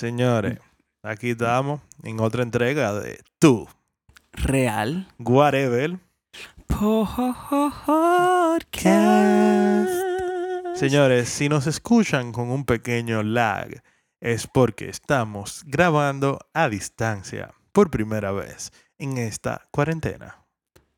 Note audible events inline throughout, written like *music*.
Señores, aquí estamos en otra entrega de Tú. Real. Whatever. Podcast. Señores, si nos escuchan con un pequeño lag, es porque estamos grabando a distancia por primera vez en esta cuarentena.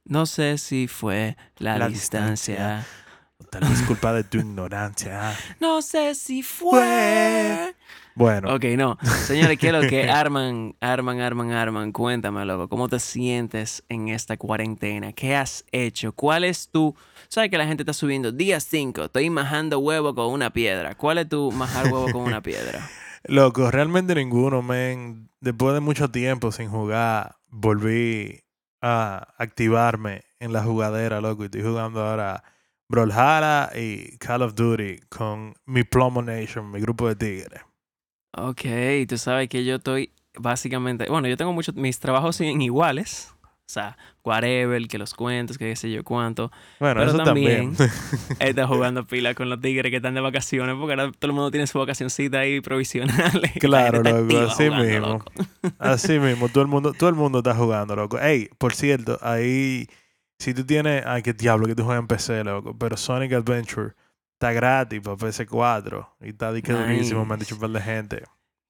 No sé si fue la, La distancia. distancia. Tal vez culpa de tu ignorancia. No sé si fue. Bueno, Ok, no. Señores, ¿qué es lo que *laughs* Arman, Arman, Arman, Arman? Cuéntame, loco. ¿Cómo te sientes en esta cuarentena? ¿Qué has hecho? ¿Cuál es tu... ¿Sabes que la gente está subiendo? Día 5, estoy majando huevo con una piedra. ¿Cuál es tu majar huevo con una piedra? *laughs* loco, realmente ninguno, men. Después de mucho tiempo sin jugar, volví a activarme en la jugadera, loco. Y estoy jugando ahora Brawlhalla y Call of Duty con mi Plomo Nation, mi grupo de tigres. Ok, tú sabes que yo estoy básicamente... Bueno, yo tengo muchos... Mis trabajos siguen iguales. O sea, whatever, que los cuentos, que qué sé yo cuánto. Bueno, Pero eso también. también- *laughs* Está jugando pila con los tigres que están de vacaciones, porque ahora todo el mundo tiene su vacacioncita ahí provisional. *laughs* y la Claro, loco, así jugando, mismo. loco. *laughs* Así mismo, todo el mundo, todo el mundo está jugando, loco. Ey, por cierto, ahí, si tú tienes, ay, qué diablo que tú juegas en PC, loco, pero Sonic Adventure está gratis para PS4 y está que durísimo, me han dicho un par de gente.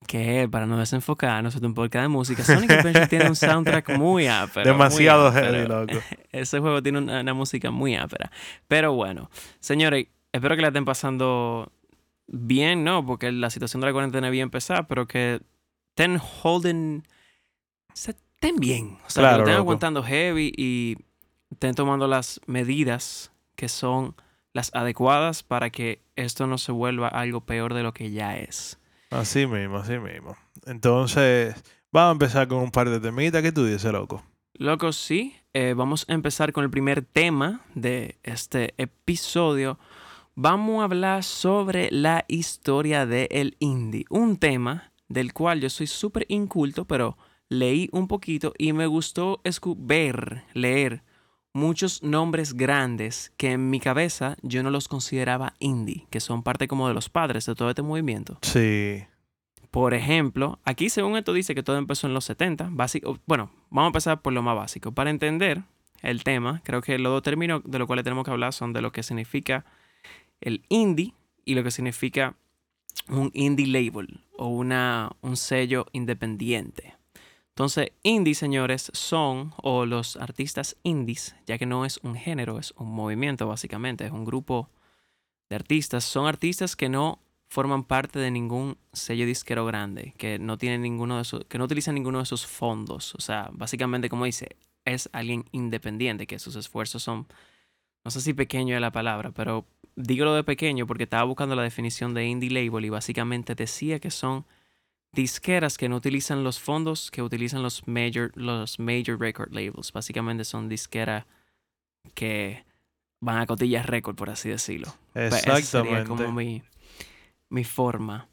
Que para no desenfocarnos, es un podcast de música. Sonic Adventure tiene un soundtrack muy ápero. Demasiado muy heavy, loco. *laughs* Ese juego tiene una, una música muy ápera. Pero bueno, señores, espero que la estén pasando bien, ¿no? Porque la situación de la cuarentena había empezado, pero que estén holding. estén bien. O sea, que lo estén loco. aguantando heavy y estén tomando las medidas que son las adecuadas para que esto no se vuelva algo peor de lo que ya es. Así mismo, así mismo. Entonces, vamos a empezar con un par de temitas. ¿Qué tú dices, loco? Loco, sí. Eh, vamos a empezar con el primer tema de este episodio. Vamos a hablar sobre la historia del indie. Un tema del cual yo soy súper inculto, pero leí un poquito y me gustó ver, leer muchos nombres grandes que en mi cabeza yo no los consideraba indie, que son parte como de los padres de todo este movimiento. Sí. Por ejemplo, aquí según esto dice que todo empezó en los 70. Básico, bueno, vamos a empezar por lo más básico. Para entender el tema, creo que los dos términos de los cuales tenemos que hablar son de lo que significa el indie y lo que significa un indie label o una, un sello independiente. Entonces, indie, señores, son, o los artistas indies, ya que no es un género, es un movimiento básicamente, es un grupo de artistas, son artistas que no forman parte de ningún sello disquero grande, que no tienen ninguno de esos, que no utilizan ninguno de esos fondos. O sea, básicamente, como dice, es alguien independiente, que sus esfuerzos son, no sé si pequeño es la palabra, pero digo lo de pequeño porque estaba buscando la definición de indie label y básicamente decía que son disqueras que no utilizan los fondos que utilizan los major, los major record labels. Básicamente son disqueras que van a cotillas récord, por así decirlo. Pues, esa sería Exactamente. como mi, mi forma.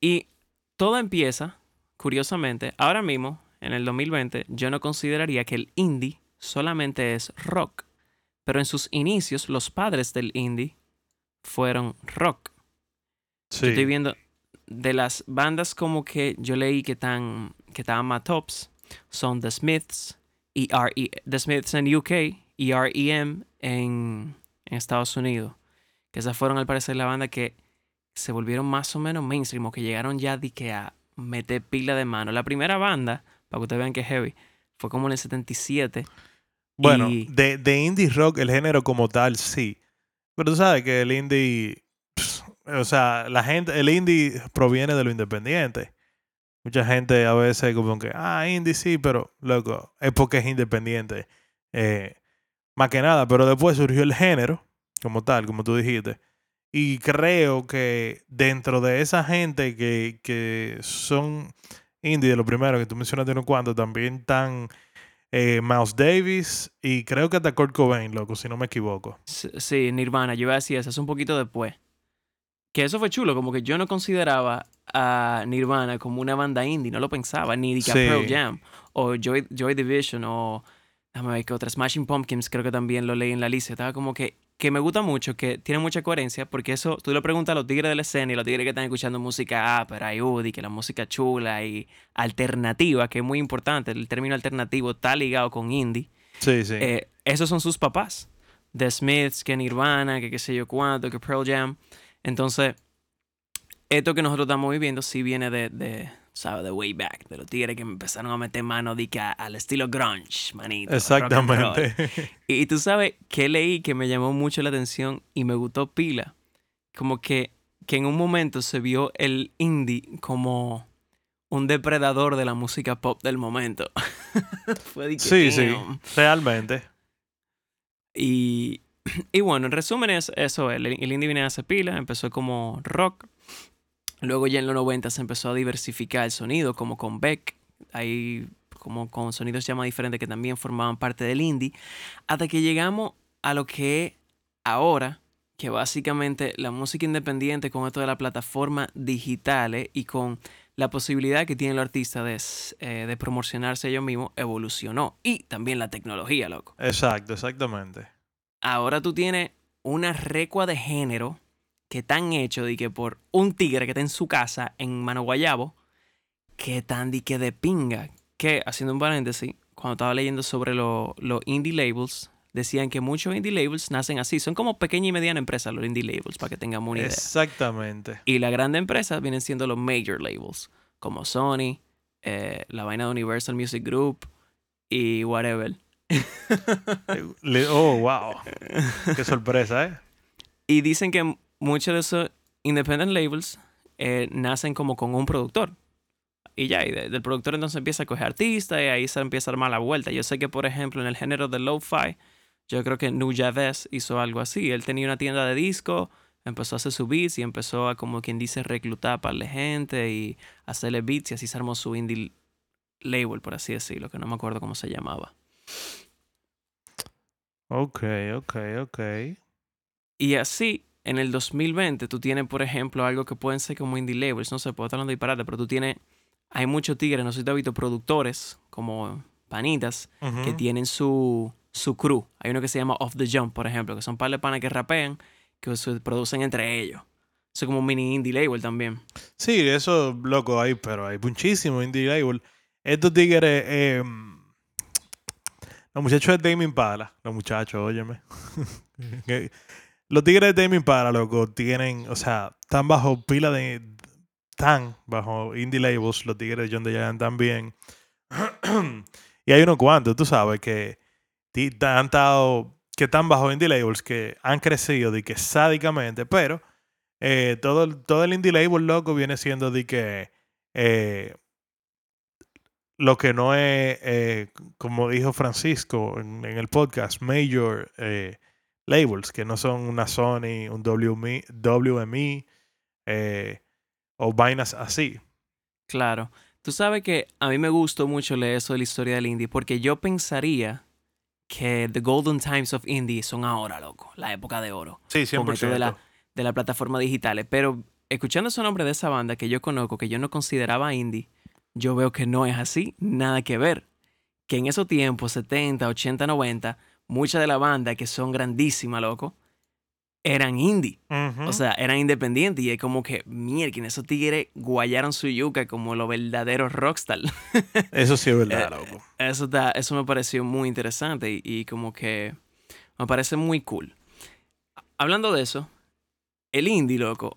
Y todo empieza, curiosamente, ahora mismo, en el 2020, yo no consideraría que el indie solamente es rock. Pero en sus inicios, los padres del indie fueron rock. Yo Sí. estoy viendo de las bandas como que yo leí que están que estaban más tops son The Smiths, ERE, The Smiths en UK, EREM en, en Estados Unidos. Que esas fueron al parecer la banda que se volvieron más o menos mainstream o que llegaron ya de que a meter pila de mano. La primera banda, para que ustedes vean que es heavy, fue como en el 77. Bueno, Y- de, de indie rock, el género como tal, sí. Pero tú sabes que el indie, o sea, la gente, el indie proviene de lo independiente. Mucha gente a veces como que, ah, indie sí, pero loco, es porque es independiente. Eh, más que nada, pero después surgió el género como tal, como tú dijiste. Y creo que dentro de esa gente que, que son indie, lo primero que tú mencionaste unos cuantos, también están eh, Miles Davis y creo que hasta Kurt Cobain, loco, si no me equivoco. Sí, Nirvana, yo iba a decir eso, es un poquito después. Que eso fue chulo, como que yo no consideraba a Nirvana como una banda indie, no lo pensaba, ni que a Sí. Pearl Jam, o Joy, Joy Division, o déjame ver qué otra, Smashing Pumpkins, creo que también lo leí en la lista. Estaba como que que me gusta mucho, que tiene mucha coherencia, porque eso tú le preguntas a los tigres de la escena y los tigres que están escuchando música ápera y UDI, que la música chula y alternativa, que es muy importante, el término alternativo está ligado con indie. Sí, sí. Eh, esos son sus papás. The Smiths, que Nirvana, que qué sé yo cuánto, que Pearl Jam. Entonces, esto que nosotros estamos viviendo sí viene de, de ¿sabes? De way back, de los tigres que empezaron a meter mano de al estilo grunge, manito. Exactamente. *laughs* Y, y tú sabes que leí que me llamó mucho la atención y me gustó pila. Como que, que en un momento se vio el indie como un depredador de la música pop del momento. *laughs* Fue de que, sí, sí. Realmente. Y, *clears throat* y bueno, en resumen es eso. El, el indie viene hace pila, empezó como rock. Luego ya en los 90 se empezó a diversificar el sonido, como con Beck. Ahí como con sonidos más diferentes que también formaban parte del indie. Hasta que llegamos a lo que ahora, que básicamente la música independiente con esto de las plataformas digitales y con la posibilidad que tienen los artistas de, eh, de promocionarse ellos mismos evolucionó. Y también la tecnología, loco Exacto, exactamente. Ahora tú tienes una recua de género que están hechos de que por un tigre que está en su casa en Mano Guayabo, que tan de que de pinga. Que, haciendo un paréntesis, cuando estaba leyendo sobre lo- los indie labels, decían que muchos indie labels nacen así. Son como pequeña y mediana empresa los indie labels, para que tengamos una idea. Exactamente. Y las grandes empresas vienen siendo los major labels, como Sony, eh, la vaina de Universal Music Group y whatever. *laughs* Oh, wow. Qué sorpresa, ¿eh? Y dicen que muchos de esos independent labels eh, nacen como con un productor. Y ya, y de- del productor entonces empieza a coger artistas y ahí se empieza a armar la vuelta. Yo sé que, por ejemplo, en el género de lo-fi, yo creo que Nu Javes hizo algo así. Él tenía una tienda de disco, empezó a hacer su beats y empezó a, como quien dice, reclutar para la gente y hacerle beats y así se armó su indie label, por así decirlo, que no me acuerdo cómo se llamaba. Ok, ok, ok. Y así, en el 2020, tú tienes, por ejemplo, algo que pueden ser como indie labels, no sé, puedo estar hablando de disparate, pero tú tienes, hay muchos tigres, no sé si te has visto, productores, como panitas, que tienen su, su crew. Hay uno que se llama Off the Jump, por ejemplo, que son par de panas que rapean, que se producen entre ellos. Eso es como un mini indie label también. Sí, eso, loco, hay, pero hay muchísimo indie label. Estos tigres, eh, los muchachos de Damien Pala, los muchachos, óyeme. *laughs* Los tigres de Damien Pala, loco, tienen, o sea, están bajo pila de, están bajo indie labels, los tigres de John DeJoy también. *clears throat* y hay unos cuantos, tú sabes, que han estado, que están bajo indie labels, que han crecido de que sádicamente, pero eh, todo, todo el indie label, loco, viene siendo de que eh, lo que no es, eh, como dijo Francisco en, en el podcast, major eh, labels, que no son una Sony, un WME, WME eh, o vainas así. Claro. Tú sabes que a mí me gustó mucho leer eso de la historia del indie, porque yo pensaría que The Golden Times of Indie son ahora, loco, la época de oro. Sí, Con esto 100%. de la, de la plataforma digitales. Pero escuchando ese nombre de esa banda que yo conozco, que yo no consideraba indie, yo veo que no es así, nada que ver. Que en esos tiempos, 70, 80, 90, muchas de la banda que son grandísimas, loco, eran indie. O sea, eran independientes y es como que, mierda, esos tigres guayaron su yuca como los verdaderos rockstar. *laughs* Eso sí es verdad, eh, loco. Eso, está- eso me pareció muy interesante y, y como que me parece muy cool. Hablando de eso, el indie, loco,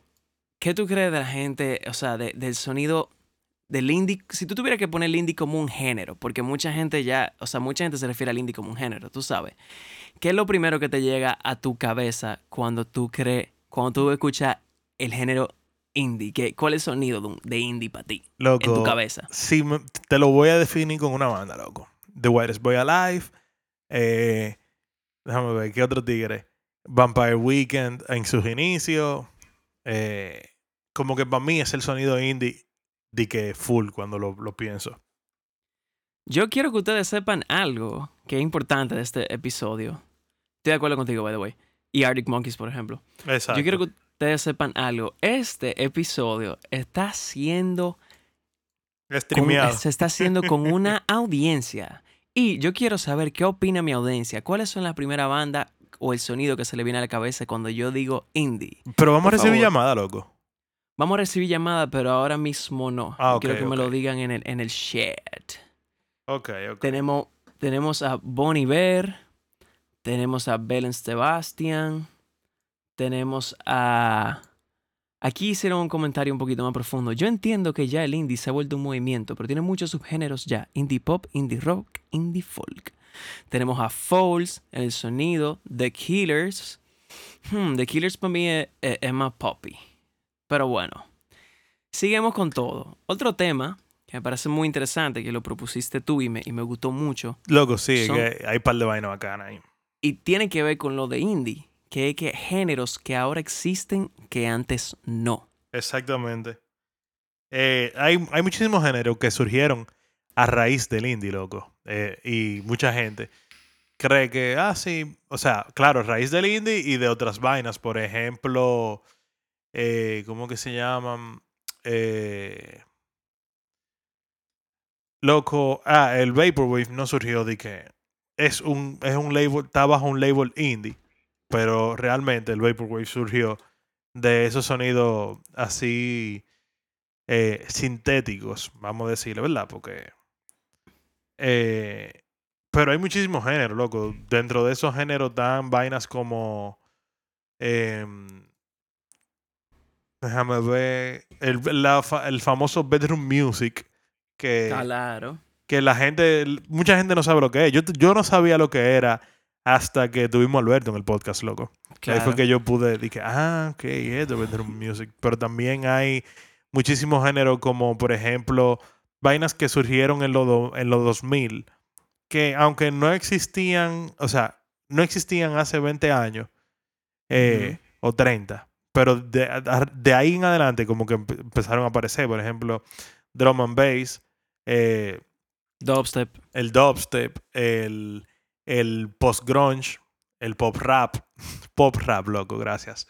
¿qué tú crees de la gente, o sea, de- del sonido del indie? Si tú tuvieras que poner el indie como un género, porque mucha gente ya, o sea, mucha gente se refiere al indie como un género, tú sabes. ¿Qué es lo primero que te llega a tu cabeza cuando tú crees, cuando tú escuchas el género indie? ¿Qué, ¿Cuál es el sonido de, indie para ti en tu cabeza? si te lo voy a definir con una banda, loco. The Whitest Boy Alive. eh, déjame ver, ¿qué otro tigre? Vampire Weekend en sus inicios. eh, como que para mí es el sonido indie de que full cuando lo, lo pienso. Yo quiero que ustedes sepan algo que es importante de este episodio. Estoy de acuerdo contigo, by the way. Y Arctic Monkeys, por ejemplo. Exacto. Yo quiero que ustedes sepan algo. Este episodio está siendo con- se está haciendo con una *laughs* audiencia. Y yo quiero saber qué opina mi audiencia. ¿Cuáles son las primeras bandas o el sonido que se le viene a la cabeza cuando yo digo indie. Pero vamos Por a recibir favor. llamada, loco. Vamos a recibir llamada, pero ahora mismo no. Ah, ok, Quiero que me lo digan en el, en el chat. Ok, ok. Tenemos, tenemos a Bonnie Bear, tenemos a Belen Sebastian, tenemos a... Aquí hicieron un comentario un poquito más profundo. Yo entiendo que ya el indie se ha vuelto un movimiento, pero tiene muchos subgéneros ya. Indie pop, indie rock, indie folk. Tenemos a Foles, El Sonido, The Killers. Hmm, The Killers para mí es, es- es más poppy. Pero bueno, seguimos con todo. Otro tema que me parece muy interesante, que lo propusiste tú y me, y me gustó mucho, Loco, sí, Son- que hay un par de vainas bacanas ahí. y tiene que ver con lo de indie, que es que géneros que ahora existen que antes no. Exactamente. Eh, hay, hay muchísimos géneros que surgieron a raíz del indie, loco. Eh, y mucha gente cree que, ah, sí, o sea, claro, a raíz del indie y de otras vainas. Por ejemplo, eh, ¿cómo que se llaman? Eh, loco, ah, el Vaporwave no surgió de que es un, es un label, está bajo un label indie, pero realmente el Vaporwave surgió de esos sonidos así eh, sintéticos, vamos a decirlo, ¿verdad? Porque... eh, pero hay muchísimos géneros, loco. Dentro de esos géneros dan vainas como... em, déjame ver. El, la el famoso bedroom music. Que, Claro. que la gente... Mucha gente no sabe lo que es. Yo, yo no sabía lo que era hasta que tuvimos a Alberto en el podcast, loco. Ahí fue que yo pude, dije, ah, ok, es bedroom music. Pero también hay muchísimos géneros como, por ejemplo, vainas que surgieron en, los en los 2000, que aunque no existían, o sea, no existían hace 20 años eh, o 30, pero de, ahí en adelante como que empe- empezaron a aparecer, por ejemplo, drum and bass, eh, Dubstep. el dubstep, el, el post-grunge, el pop rap. *laughs* Pop rap, loco, gracias.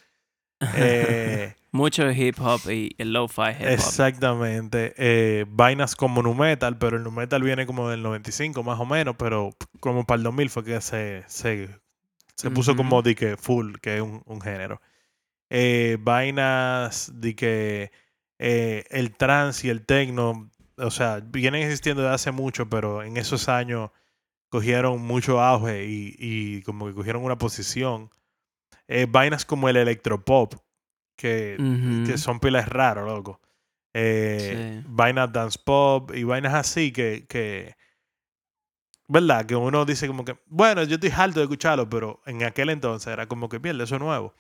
Eh, *laughs* Mucho hip hop y el lo-fi hip hop. exactamente. Eh, vainas como nu metal, pero el nu metal viene como del 95 más o menos, pero como para el 2000 fue que se, se, se puso como de que full, que es un, un género. Eh, vainas de que eh, el trance y el techno, o sea, vienen existiendo desde hace mucho, pero en esos años cogieron mucho auge y, y como que cogieron una posición. Eh, vainas como el electropop, que, que son pilas raros, loco. Sí. Vainas dance pop y vainas así que, que, ¿verdad? Que uno dice como que, bueno, yo estoy harto de escucharlo, pero en aquel entonces era como que pierde eso es nuevo.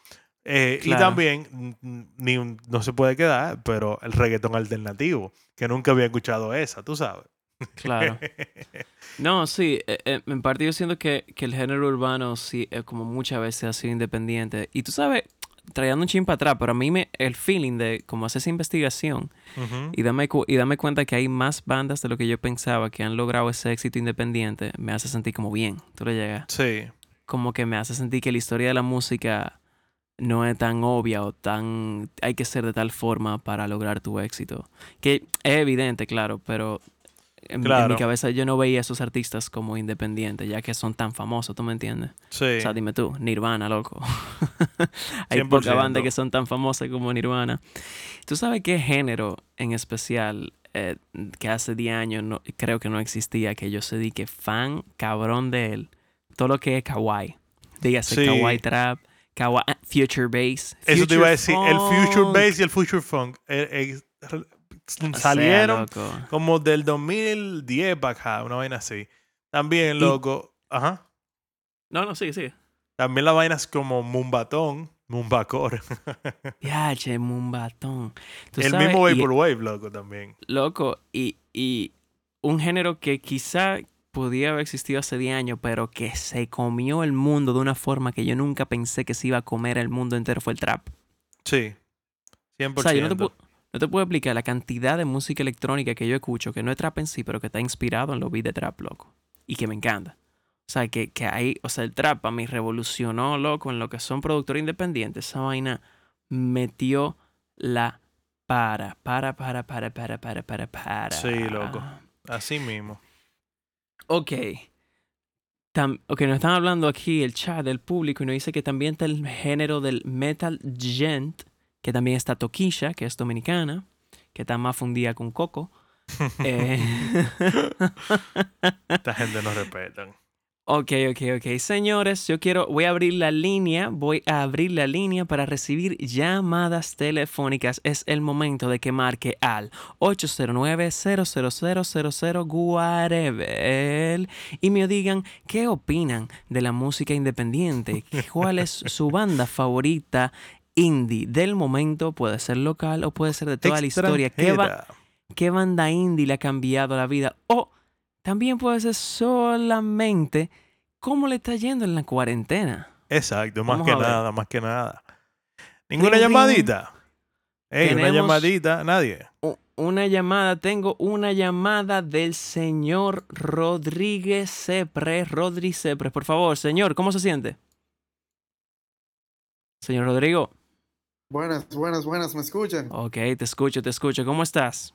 Eh, Y Claro. también, mm, mm, ni no se puede quedar, pero el reggaetón alternativo, que nunca había escuchado esa, tú sabes. Claro. *laughs* No, sí, eh, eh, en parte yo siento que, que el género urbano sí, como muchas veces ha sido independiente. Y tú sabes, trayendo un chin para atrás, pero a mí me, el feeling de como hacer esa investigación Ujú. y darme, cu- y darme cuenta que hay más bandas de lo que yo pensaba que han logrado ese éxito independiente, me hace sentir como bien. Tú le llegas. Sí, Como que me hace sentir que la historia de la música no es tan obvia o tan... Hay que ser de tal forma para lograr tu éxito. Que es evidente, claro, pero en, en mi cabeza yo no veía a esos artistas como independientes, ya que son tan famosos, ¿tú me entiendes? sí. O sea, dime tú, Nirvana, loco. *laughs* Hay pocas 100%. bandas que son tan famosas como Nirvana. ¿Tú sabes qué género en especial eh, que hace 10 años no, creo que no existía, que yo sé di que fan cabrón de él? Todo lo que es kawaii. Dígase Sí. kawaii trap, kawaii, ah, future bass. Eso te iba a decir, el Future. Bass y el Future Funk eh, eh, O sea, salieron como del 2010 para acá, una vaina así. También, Y- loco, ajá. No, no, sí, sí. También las vainas como Mumbatón, Mumbacore. *laughs* Ya, che, mumbatón. Tú El sabes, mismo y- Vaporwave, loco, también. Loco, y, y un género que quizá podía haber existido hace 10 años, pero que se comió el mundo de una forma que yo nunca pensé que se iba a comer el mundo entero fue el trap. Sí. 100%. O sea, yo no te, pu- no te puedo explicar la cantidad de música electrónica que yo escucho, que no es trap en sí, pero que está inspirado en los beats de trap, loco. Y que me encanta. O sea, que, que ahí, o sea, el trap a mí revolucionó, loco, en lo que son productores independientes. Esa vaina metió la para, para, para, para, para, para, para, para. Sí, loco. Así mismo. Ok. tam- ok, nos están hablando aquí el chat del público y nos dice que también está el género del metal gent, que también está Toquilla, que es dominicana, que está más fundida con Coco. *laughs* Eh, *laughs* Esta gente no respetan. Ok, ok, ok. Señores, yo quiero, voy a abrir la línea, voy a abrir la línea para recibir llamadas telefónicas. Es el momento de que marque al 809-00000 Guarebel y me digan qué opinan de la música independiente, *laughs* cuál es su banda favorita indie del momento, puede ser local o puede ser de toda la historia. ¿Qué, ba- qué banda indie le ha cambiado la vida. O también puede ser solamente cómo le está yendo en la cuarentena. Exacto, más Vamos que nada, más que nada. ¿Ninguna llamadita? Ey, una llamadita, nadie. Una llamada, tengo una llamada del señor Rodríguez Cepre. Rodri Cepre, por favor, señor, ¿cómo se siente? Señor Rodrigo, Buenas, buenas, buenas, ¿me escuchan? ok, te escucho, te escucho. ¿Cómo estás?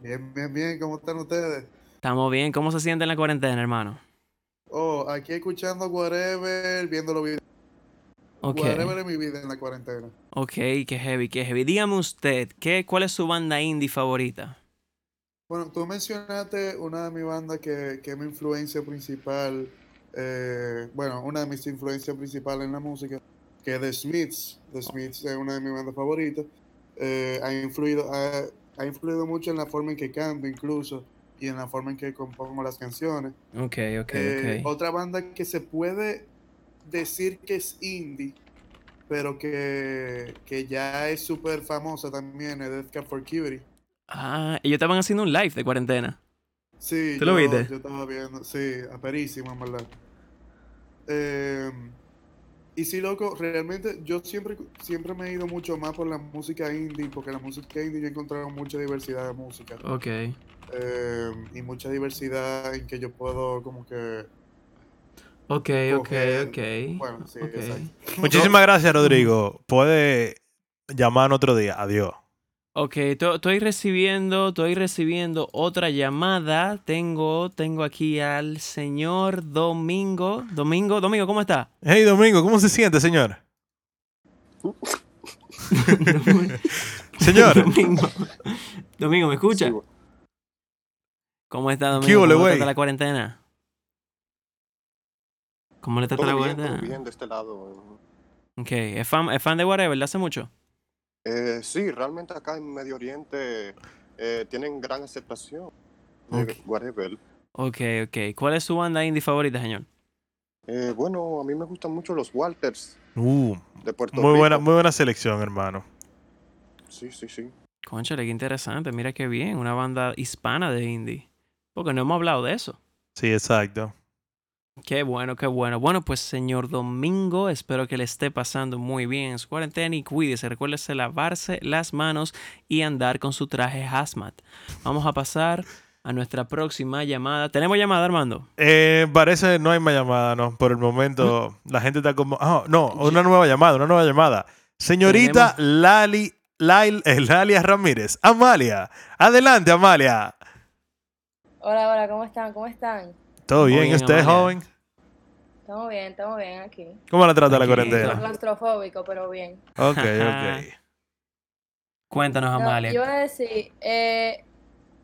Bien, bien, bien, ¿cómo están ustedes? Estamos bien. ¿Cómo se siente en la cuarentena, hermano? Oh, aquí escuchando Whatever, viendo los videos. Ok, Whatever es mi vida en la cuarentena. ok, qué heavy, qué heavy. Dígame usted, ¿qué, ¿cuál es su banda indie favorita? Bueno, tú mencionaste una de mis bandas que, que es mi influencia principal, eh, bueno, una de mis influencias principales en la música, que es The Smiths. The Smiths es una de mis bandas favoritas. Eh, ha influido, ha, ha influido mucho en la forma en que canto incluso y en la forma en que compongo las canciones. Ok, ok, Eh, ok. Otra banda que se puede decir que es indie, pero que, que ya es súper famosa también, es Death Cab for Cutie. Ah, ellos estaban haciendo un live de cuarentena. Sí, ¿Tú lo yo, viste? yo estaba viendo, sí, aperísimo, en verdad. Eh, y sí, loco, realmente yo siempre, siempre me he ido mucho más por la música indie, porque la música indie yo he encontrado mucha diversidad de música. Ok. Eh, y mucha diversidad en que yo puedo como que, Ok, ok, Coger- ok. bueno, sí, ok. exacto. *laughs* Muchísimas gracias, Rodrigo. Puede llamar otro día. Adiós. Ok, to- estoy recibiendo, estoy recibiendo otra llamada. Tengo, tengo aquí al señor Domingo. Domingo, Domingo, ¿cómo está? Hey, Domingo, ¿cómo se siente, señor? *laughs* *laughs* Señor, Domingo, Domingo, ¿me escucha? Sí. ¿Cómo está, ¿Qué Domingo? ole, ¿Cómo le trata la cuarentena? ¿Cómo le trata la Todo bien, cuarentena? todo bien de este lado. Ok, ¿es fan, es fan de Whatever de hace mucho? Eh, sí, realmente acá en Medio Oriente eh, tienen gran aceptación. de Ok. Whatever. Ok, ok. ¿Cuál es su banda indie favorita, señor? Eh, bueno, a mí me gustan mucho los Walters uh, de Puerto muy Rico. buena, muy buena selección, hermano. Sí, sí, sí. Conchale, qué interesante. Mira qué bien. Una banda hispana de indie. Porque no hemos hablado de eso. Sí, exacto. Qué bueno, qué bueno. Bueno, pues señor Domingo, espero que le esté pasando muy bien en su cuarentena y cuídese. Recuérdese lavarse las manos y andar con su traje hazmat. Vamos a pasar a nuestra próxima llamada. ¿Tenemos llamada, Armando? Eh, parece no hay más llamada, ¿no? Por el momento la gente está como... Ah, no, una nueva llamada, una nueva llamada. Señorita Lali, Lail- eh, Lalia Ramírez. Amalia. Adelante, Amalia. Hola, hola, ¿cómo están? ¿Cómo están? ¿Todo bien? bien, ¿Y usted, joven? Estamos bien, estamos bien aquí. ¿Cómo la trata la Tranquilito. cuarentena? Claustrofóbico, pero bien. Ok, ok. *laughs* Cuéntanos, No, Amalia. yo iba a decir, eh,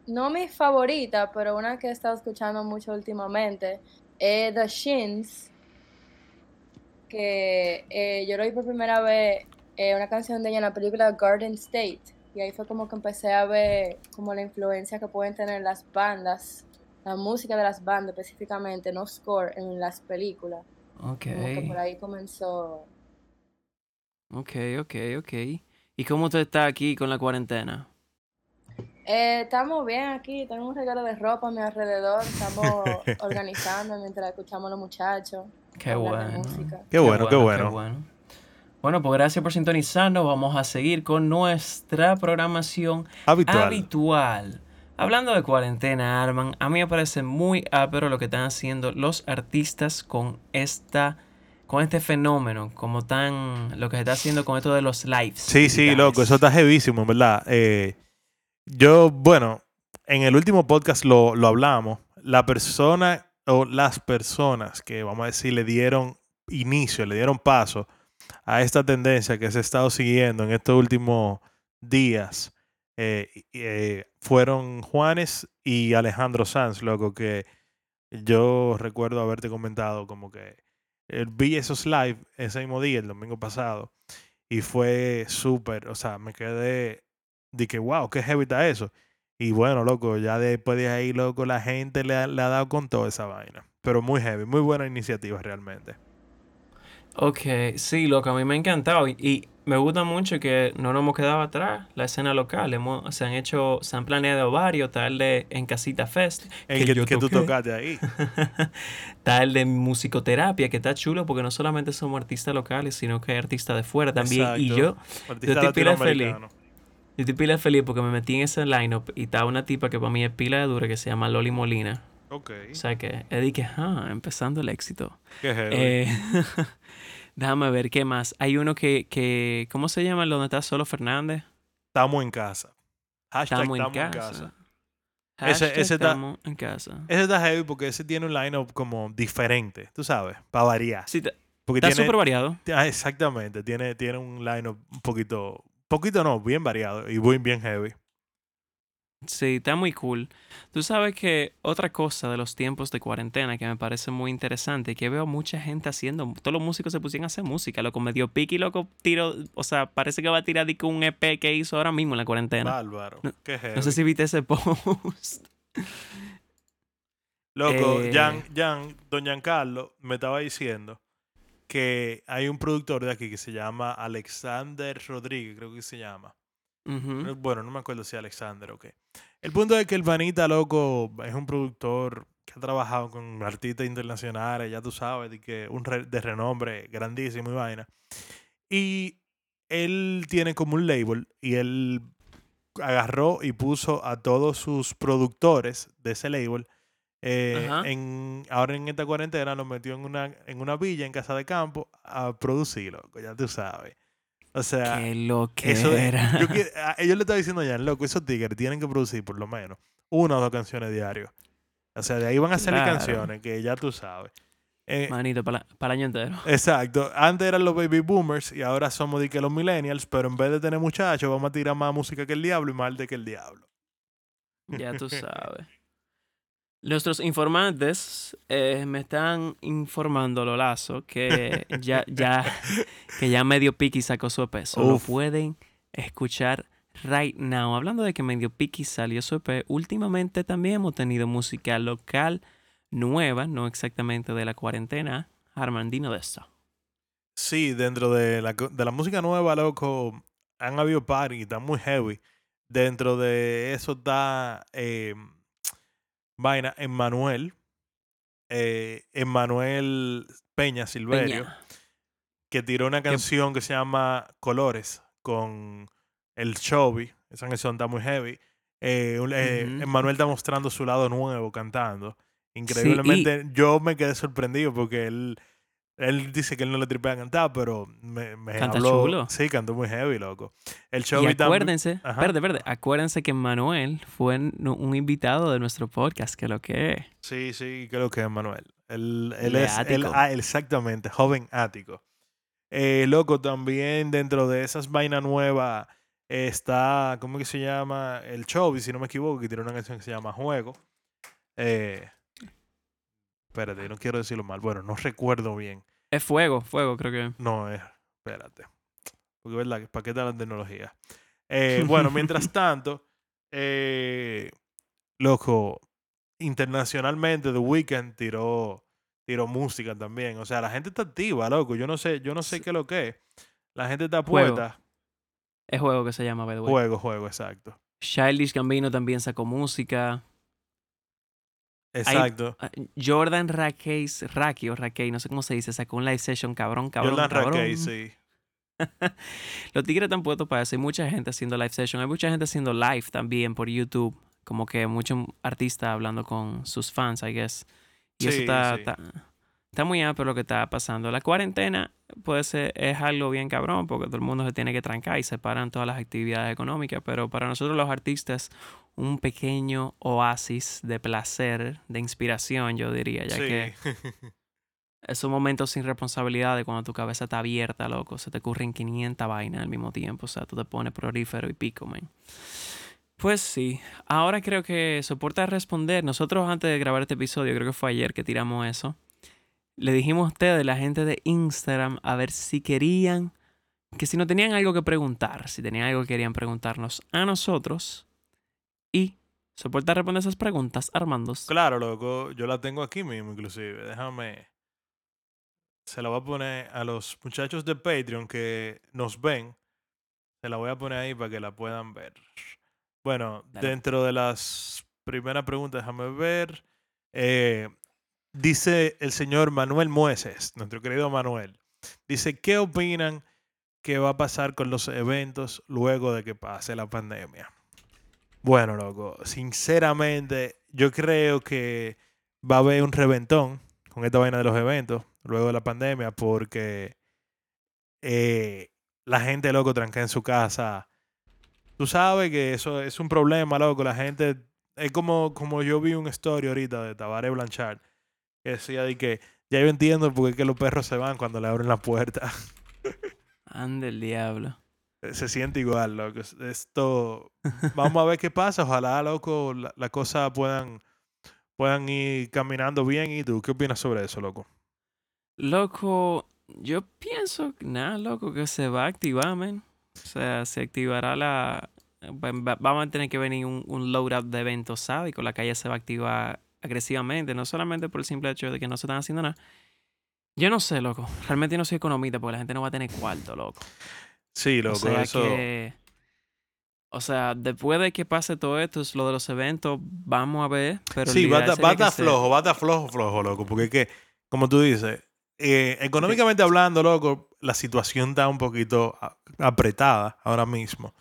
no mi favorita, pero una que he estado escuchando mucho últimamente, es The Shins, que eh, yo lo vi por primera vez, eh, una canción de ella en la película Garden State, y ahí fue como que empecé a ver como la influencia que pueden tener las bandas, la música de las bandas específicamente, no score, en las películas. Ok, Como que por ahí comenzó. ok, ok, ok. ¿Y cómo usted está aquí con la cuarentena? Eh, estamos bien aquí, tengo un regalo de ropa a mi alrededor, estamos *laughs* organizando mientras escuchamos a los muchachos. Qué bueno. Qué bueno, qué bueno. bueno. Bueno, pues gracias por sintonizarnos. Vamos a seguir con nuestra programación Habitual. habitual. Hablando de cuarentena, Arman, a mí me parece muy ápero lo que están haciendo los artistas con esta con este fenómeno, como tan lo que se está haciendo con esto de los lives. Sí, sí, loco, eso está jevísimo, en verdad. Eh, yo, bueno, en el último podcast lo, lo hablamos. La persona o las personas que, vamos a decir, le dieron inicio, le dieron paso a esta tendencia que se ha estado siguiendo en estos últimos días, eh, eh, fueron Juanes y Alejandro Sanz, loco, que yo recuerdo haberte comentado como que eh, vi esos live ese mismo día, el domingo pasado, y fue súper, o sea, me quedé, que, wow, qué heavy está eso. Y bueno, loco, ya después de ahí, loco, la gente le ha, le ha dado con toda esa vaina. Pero muy heavy, muy buena iniciativa realmente. Ok, sí, loco, a mí me ha encantado. Y, y me gusta mucho que no nos hemos quedado atrás. La escena local, hemos, se han hecho, se han planeado varios, tal de en Casita Fest. En que, yo que tú tocaste ahí. *laughs* Tal de musicoterapia, que está chulo porque no solamente somos artistas locales, sino que hay artistas de fuera también. Y yo, Artista estoy pila feliz. yo estoy pila feliz porque me metí en ese lineup y estaba una tipa que para mí es pila de dura que se llama Loli Molina. Ok. O sea que, es de que, ah, empezando el éxito. Qué heavy. Eh, *laughs* déjame ver qué más. Hay uno que, que ¿cómo se llama el donde está solo Fernández? estamos en casa. Hashtag Estamos en casa. Ese- Hashtag ese está- estamos en casa. Ese está heavy porque ese tiene un lineup como diferente, tú sabes, para variar. Sí, está Porque está tiene, súper variado. Ah, exactamente, tiene, tiene un lineup un poquito, poquito no, bien variado y muy bien heavy. Sí, está muy cool. Tú sabes que otra cosa de los tiempos de cuarentena que me parece muy interesante que veo mucha gente haciendo, todos los músicos se pusieron a hacer música, loco, me dio pique y loco tiro, o sea, parece que va a tirar un EP que hizo ahora mismo en la cuarentena. Bárbaro. No- Qué heavy. No sé si viste ese post. *laughs* Loco, Eh, Jan, Jan, don Giancarlo me estaba diciendo que hay un productor de aquí que se llama Alexander Rodríguez, creo que se llama. Bueno, no me acuerdo si Alexander o qué. El punto es que el Vanita, loco, es un productor que ha trabajado con artistas internacionales, ya tú sabes, de, que un re- de renombre grandísimo y vaina. Y él tiene como un label y él agarró y puso a todos sus productores de ese label. eh, en, ahora en esta cuarentena los metió en una, en una villa, en casa de campo, a producir, loco, ya tú sabes. O sea, Qué lo que eso, era. yo, que- a- *laughs* ellos le estaba diciendo ya, loco, esos tigres tienen que producir por lo menos una o dos canciones diarios. O sea, de ahí van a salir Claro. canciones que ya tú sabes. Eh, Manito, para el año entero. exacto. Antes eran los baby boomers y ahora somos de que los millennials, pero en vez de tener muchachos, vamos a tirar más música que el diablo y más arte que el diablo. Ya tú *laughs* sabes. Nuestros informantes eh, me están informando, Lolazo, que *laughs* ya, ya, que ya Medio Piki sacó su EP. So lo Uf. pueden escuchar right now. Hablando de que Medio Piki salió su EP, últimamente también hemos tenido música local nueva, no exactamente de la cuarentena. Armandino de esto. Sí, dentro de la, de la música nueva, loco, han habido party, está muy heavy. Dentro de eso está eh, vaina, Emmanuel, eh, Emmanuel Peña Silverio, Peña. que tiró una canción que se llama Colores con el Chovy. Esa canción está muy heavy. Eh, eh. Emmanuel está mostrando su lado nuevo cantando. Increíblemente, yo me quedé sorprendido porque él, él dice que él no le tripea a cantar, pero me, me Canta habló. chulo. Sí, cantó muy heavy, loco. El Y Chovy también. acuérdense, verde, verde, acuérdense que Manuel fue un invitado de nuestro podcast, que lo que es. Sí, sí, creo que es Manuel. Él, es. él- ah, exactamente, joven ático. Eh, loco, también dentro de esas vainas nuevas está, ¿cómo que se llama? El Chovy, si no me equivoco, que tiene una canción que se llama Juego. Eh, espérate, no quiero decirlo mal. Bueno, no recuerdo bien. Es fuego, fuego, creo que. No, es. Espérate. Porque, ¿verdad? ¿Para qué está la tecnología? *laughs* Eh, bueno, mientras tanto, eh, loco, internacionalmente The Weeknd tiró, tiró música también. O sea, la gente está activa, loco. Yo no sé, yo no sé qué es lo que es. La gente está Juego. puesta. Es juego que se llama, by the way. Juego, juego, exacto. Childish Gambino también sacó música. Exacto. Ah, Jordan Rakey, Raki o no sé cómo se dice, sacó un live session cabrón, cabrón, Jordan cabrón. Sí. *laughs* Los tigres están puestos para eso. Hay mucha gente haciendo live session. Hay mucha gente haciendo live también por YouTube. Como que muchos artistas hablando con sus fans, I guess. Y eso Sí, está, sí. está, está muy amplio lo que está pasando. La cuarentena puede ser, es algo bien cabrón porque todo el mundo se tiene que trancar y separan todas las actividades económicas. Pero para nosotros los artistas, un pequeño oasis de placer, de inspiración, yo diría, ya sí. que *laughs* es un momento sin responsabilidad de cuando tu cabeza está abierta, loco. Se te ocurren 500 vainas al mismo tiempo. O sea, tú te pones prolífero y pico, man. Pues sí, ahora creo que soporta responder. Nosotros antes de grabar este episodio, creo que fue ayer que tiramos eso, le dijimos a ustedes, la gente de Instagram, a ver si querían, que si no tenían algo que preguntar, si tenían algo que querían preguntarnos a nosotros. Y soporta responder esas preguntas, Armando. Claro, loco. Yo la tengo aquí mismo, inclusive. Déjame. Se la voy a poner a los muchachos de Patreon que nos ven. Se la voy a poner ahí para que la puedan ver. Bueno, Dale. dentro de las primeras preguntas, déjame ver. Eh, dice el señor Manuel Mueces, nuestro querido Manuel. Dice, ¿qué opinan que va a pasar con los eventos luego de que pase la pandemia? Bueno, loco, sinceramente, yo creo que va a haber un reventón con esta vaina de los eventos luego de la pandemia porque eh, la gente, loco, tranca en su casa. Tú sabes que eso es un problema, loco. La gente, es como, como yo vi un story ahorita de Tabaré Blanchard que decía de que ya yo entiendo por qué que los perros se van cuando le abren la puerta. Ande el diablo. Se siente igual, loco. Es- Esto, vamos a ver qué pasa. Ojalá, loco, la- las cosas puedan, puedan ir caminando bien. ¿Y tú qué opinas sobre eso, loco? Loco, yo pienso, nada, loco, que se va a activar, man. O sea, se activará la... va- va- Vamos a tener que venir un, un loadout de eventos sádicos. La calle se va a activar agresivamente, no solamente por el simple hecho de que no se están haciendo nada. Yo no sé, loco. Realmente no soy economista porque la gente no va a tener cuarto, loco. Sí, O loco, sea eso. que... O sea, después de que pase todo esto, es lo de los eventos, vamos a ver. Pero Sí, va a estar- flojo, va a estar flojo, flojo, loco. Porque es que, como tú dices, eh, económicamente hablando, loco, la situación está un poquito apretada ahora mismo.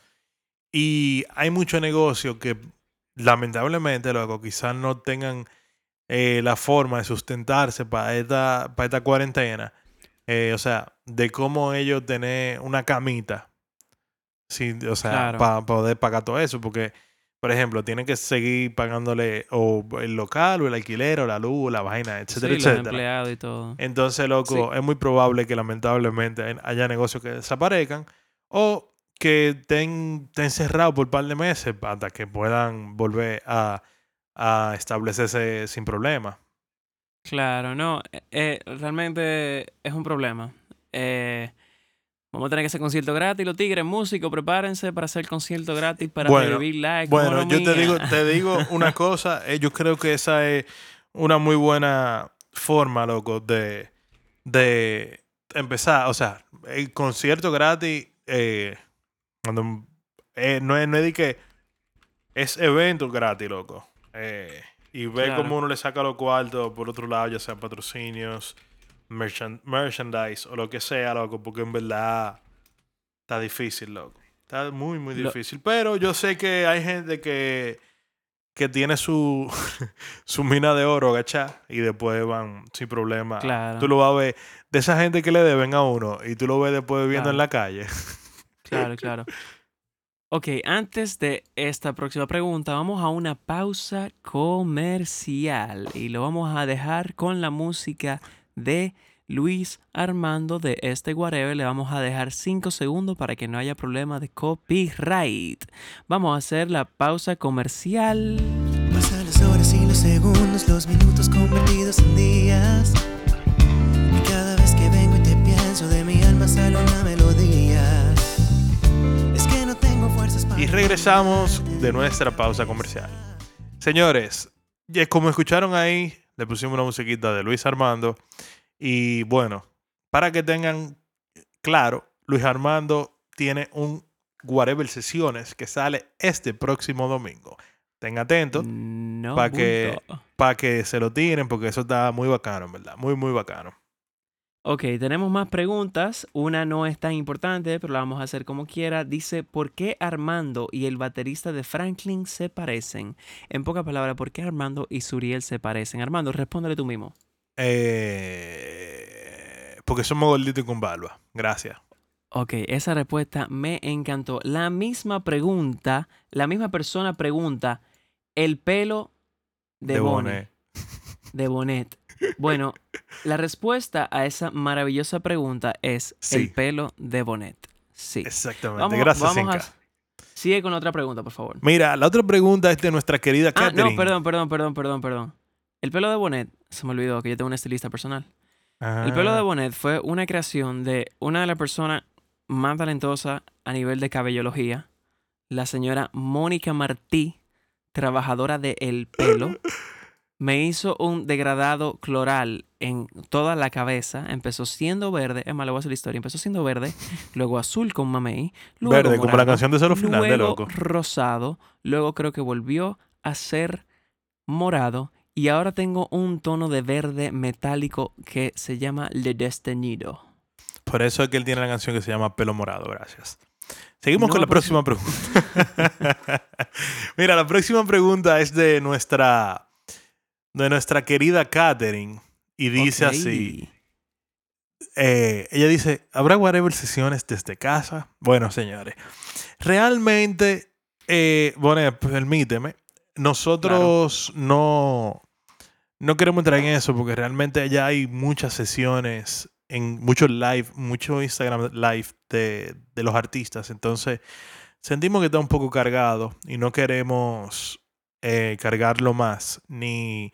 Y hay muchos negocios que, lamentablemente, loco, quizás no tengan eh, la forma de sustentarse para esta, para esta cuarentena. Eh, o sea, de cómo ellos tener una camita. Sí, o sea, Claro. para poder pagar todo eso. Porque, por ejemplo, tienen que seguir pagándole o el local o el alquiler o la luz, la vaina, Sí, etcétera, los etcétera. empleados y todo. Entonces, loco, es muy probable que lamentablemente hay- haya negocios que desaparezcan o que estén, estén cerrados por un par de meses hasta que puedan volver a, a establecerse sin problema. Claro, no, eh, eh, realmente es un problema. Eh, vamos a tener que hacer concierto gratis. Los tigres, músicos, prepárense para hacer concierto gratis para Bueno, recibir likes. Bueno, yo te digo, te digo *laughs* una cosa, eh, yo creo que esa es una muy buena forma, loco, de, de empezar. O sea, el concierto gratis, cuando, no, es, no es de que es evento gratis, loco. Eh, y ver Claro. cómo uno le saca los cuartos por otro lado, ya sea patrocinios, merchan- merchandise o lo que sea, loco, porque en verdad está difícil, loco. Está muy, muy Lo- difícil. Pero yo sé que hay gente que, que tiene su, *laughs* su mina de oro, ¿gachá? Y después van sin problema. Claro. Tú lo vas a ver de esa gente que le deben a uno y tú lo ves después viviendo Claro. en la calle. Claro, *laughs* claro. Ok, antes de esta próxima pregunta, vamos a una pausa comercial y lo vamos a dejar con la música de Luis Armando de este Whatever. Le vamos a dejar 5 segundos para que no haya problema de copyright. Vamos a hacer la pausa comercial. Pasan las horas y los segundos, los minutos convertidos en días. Y cada vez que vengo y te pienso, de mi alma sale una melodía. Y regresamos de nuestra pausa comercial. Señores, como escucharon ahí, le pusimos una musiquita de Luis Armando. Y bueno, para que tengan claro, Luis Armando tiene un Whatever Sesiones que sale este próximo domingo. Estén atentos No. Pa' que- para que se lo tiren porque eso está muy bacano, verdad. Muy, muy bacano. Ok, tenemos más preguntas. Una no es tan importante, pero la vamos a hacer como quiera. Dice, ¿por qué Armando y el baterista de Franklin se parecen? En pocas palabras, ¿por qué Armando y Suriel se parecen? Armando, respóndele tú mismo. Eh, porque somos gorditos y con barba. Gracias. Ok, esa respuesta me encantó. La misma pregunta, la misma persona pregunta, el pelo de, De Bonnie, Bonet. de Bonet. Bueno, la respuesta a esa maravillosa pregunta es Sí. el pelo de Bonet. Sí. Exactamente. Vamos, Gracias, vamos a-. Sigue con la otra pregunta, por favor. Mira, la otra pregunta es de nuestra querida Ah, Catherine. no, perdón, perdón, perdón, perdón, perdón. El pelo de Bonet, se me olvidó que yo tengo un estilista personal. El pelo de Ah, Bonet fue una creación de una de las personas más talentosas a nivel de cabellología, la señora Mónica Martí, trabajadora de El Pelo. *laughs* Me hizo un degradado cloral en toda la cabeza. Empezó siendo verde. Es más, le voy a hacer la historia. Empezó siendo verde, *laughs* luego azul con mamey, luego Verde, como la canción de Cero Final de loco. rosado, luego creo que volvió a ser morado y ahora tengo un tono de verde metálico que se llama Le Destinido. Por eso es que él tiene la canción que se llama Pelo Morado. Gracias. Seguimos No con la próxima pregunta. *laughs* Mira, la próxima pregunta es de nuestra, de nuestra querida Catherine. Y dice así. eh, ella dice, ¿habrá whatever sesiones desde casa? Bueno, señores, realmente, eh, bueno, permíteme, nosotros no, no queremos entrar en eso porque realmente ya hay muchas sesiones, en muchos live, mucho Instagram live de, de los artistas, entonces sentimos que está un poco cargado y no queremos eh, cargarlo más, ni,